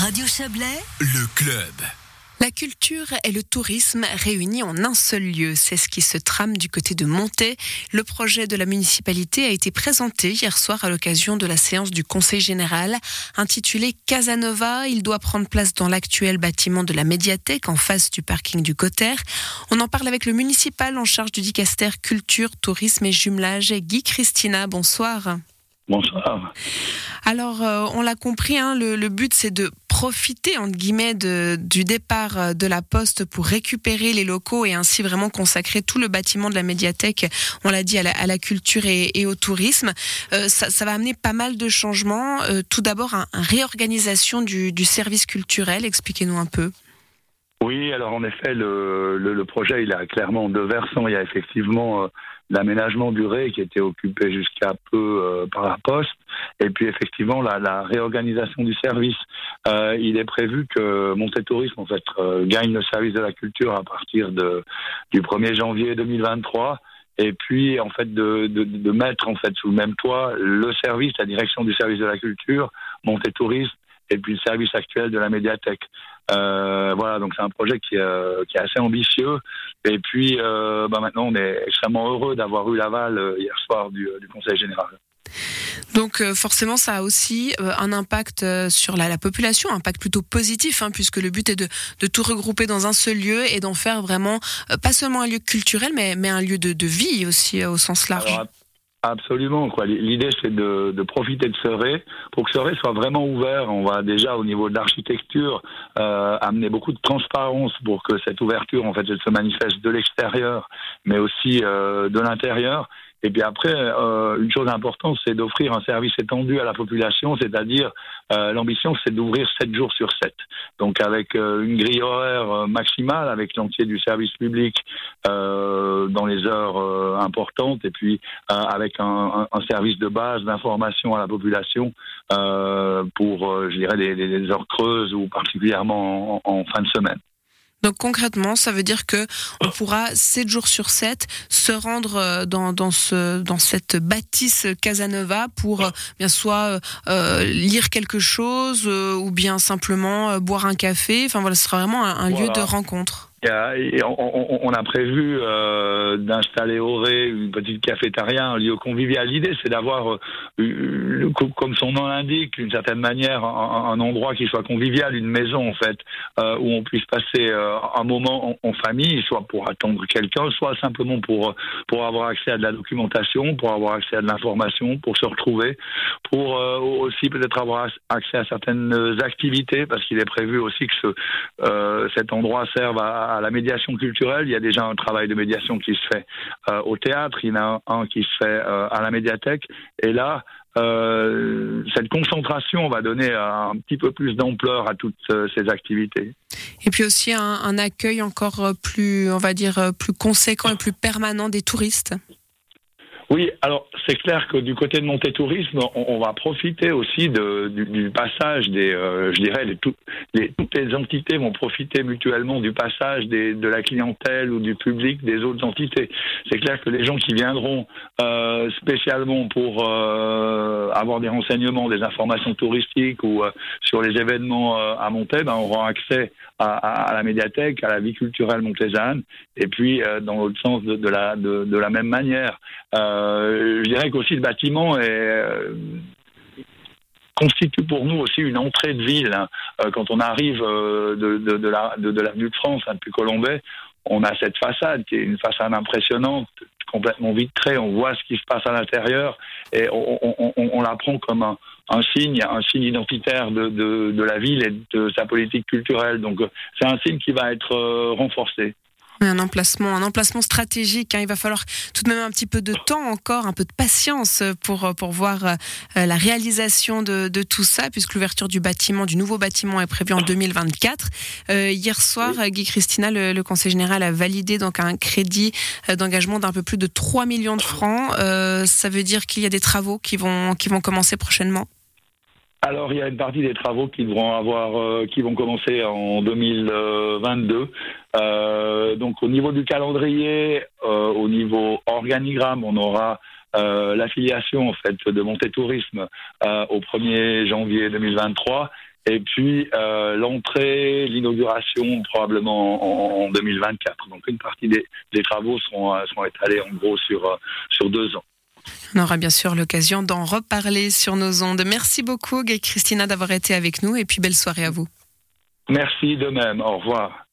Radio Chablais, le club. La culture et le tourisme réunis en un seul lieu, c'est ce qui se trame du côté de Monté. Le projet de la municipalité a été présenté hier soir à l'occasion de la séance du Conseil général. Intitulé Casanova, il doit prendre place dans l'actuel bâtiment de la médiathèque en face du parking du Cotter. On en parle avec le municipal en charge du dicaster culture, tourisme et jumelage, Guy Christina. Bonsoir. Bonsoir. Alors, euh, on l'a compris, hein, le, but c'est de profiter entre guillemets du départ euh, de la poste pour récupérer les locaux et ainsi vraiment consacrer tout le bâtiment de la médiathèque, on l'a dit, à la, culture et, au tourisme. Euh, ça, va amener pas mal de changements. tout d'abord, une un réorganisation du, service culturel. Expliquez-nous un peu. Oui, alors en effet, le, projet, il a clairement deux versants. Il y a effectivement l'aménagement du Ré qui était occupé jusqu'à peu euh, par la Poste, et puis effectivement la, la réorganisation du service. Euh, il est prévu que Tourisme en fait euh, gagne le service de la culture à partir de, du 1er janvier 2023 et puis en fait de, de, de, mettre en fait sous le même toit le service, la direction du service de la culture, Tourisme et puis le service actuel de la médiathèque. Euh, voilà, donc c'est un projet qui, euh, qui, est assez ambitieux. Et puis euh, bah maintenant, on est extrêmement heureux d'avoir eu l'aval euh, hier soir du, du, Conseil général. Donc forcément, ça a aussi un impact sur la, la, population, un impact plutôt positif, hein, puisque le but est de, de, tout regrouper dans un seul lieu et d'en faire vraiment pas seulement un lieu culturel, mais, mais un lieu de, de vie aussi au sens large. Absolument. L'idée, c'est de, profiter de ce ré pour que ce ré soit vraiment ouvert. On va déjà, au niveau de l'architecture, euh, amener beaucoup de transparence pour que cette ouverture, en fait, se manifeste de l'extérieur, mais aussi euh, de l'intérieur. Et puis après, euh, une chose importante, c'est d'offrir un service étendu à la population, c'est-à-dire euh, l'ambition, c'est d'ouvrir 7 jours sur 7. Donc avec euh, une grille horaire euh, maximale, avec l'entier du service public dans les heures importantes, et puis avec un, un, service de base d'information à la population pour, je dirais, des, heures creuses ou particulièrement en fin de semaine. Donc concrètement, ça veut dire que on pourra 7 jours sur 7 se rendre euh, dans, dans, ce, dans cette bâtisse Casanova pour euh, bien soit euh, lire quelque chose ou bien simplement boire un café. Enfin voilà, ce sera vraiment un, lieu de rencontre on, a prévu euh, d'installer au Ré une petite cafétéria, un lieu convivial. L'idée, c'est d'avoir, euh, comme son nom l'indique, d'une certaine manière, un, endroit qui soit convivial, une maison en fait, euh, où on puisse passer un moment en, famille, soit pour attendre quelqu'un, soit simplement pour pour avoir accès à de la documentation, pour avoir accès à de l'information, pour se retrouver, pour aussi peut-être avoir accès à certaines activités, parce qu'il est prévu aussi que ce, cet endroit serve à à la médiation culturelle. Il y a déjà un travail de médiation qui se fait euh, au théâtre, il y en a un, qui se fait euh, à la médiathèque. Et là, euh, cette concentration va donner un petit peu plus d'ampleur à toutes ces activités. Et puis aussi un, un, accueil encore plus, on va dire, plus conséquent et plus permanent des touristes. Oui, alors c'est clair que du côté de Monté Tourisme, on, va profiter aussi de, du, passage des, euh, je dirais, les, toutes les entités vont profiter mutuellement du passage des, de la clientèle ou du public des autres entités. C'est clair que les gens qui viendront euh, spécialement pour euh, avoir des renseignements, des informations touristiques ou sur les événements à Monté, ben, auront accès à, la médiathèque, à la vie culturelle montésane, et puis dans l'autre sens de, la, de, la même manière. Je dirais qu'aussi le bâtiment euh, constitue pour nous aussi une entrée de ville. Hein. Euh, quand on arrive de, de, de, la, de, de l'avenue de France, hein, depuis Colombay, on a cette façade qui est une façade impressionnante, complètement vitrée. On voit ce qui se passe à l'intérieur et on, la prend comme un, signe, un signe identitaire de, de, de, la ville et de sa politique culturelle. Donc c'est un signe qui va être renforcé. Un emplacement, un emplacement stratégique. Hein. Il va falloir tout de même un petit peu de temps encore, un peu de patience pour pour voir euh, la réalisation de, de, tout ça, puisque l'ouverture du bâtiment, du nouveau bâtiment, est prévue en 2024. Euh, hier soir, Guy Christina, le, le, Conseil général, a validé donc un crédit euh, d'engagement d'un peu plus de 3 millions de francs. Euh, ça veut dire qu'il y a des travaux qui vont qui vont commencer prochainement. Alors, il y a une partie des travaux qui vont avoir, euh, qui vont commencer en 2022. Euh, donc, au niveau du calendrier, euh, au niveau organigramme, on aura l'affiliation en fait de Montée Tourisme au 1er janvier 2023. et puis euh, l'entrée, l'inauguration probablement en, 2024. Donc une partie des, travaux seront, seront étalés en gros sur, sur deux ans. On aura bien sûr l'occasion d'en reparler sur nos ondes. Merci beaucoup, Gay Christina, d'avoir été avec nous et puis belle soirée à vous. Merci de même. Au revoir.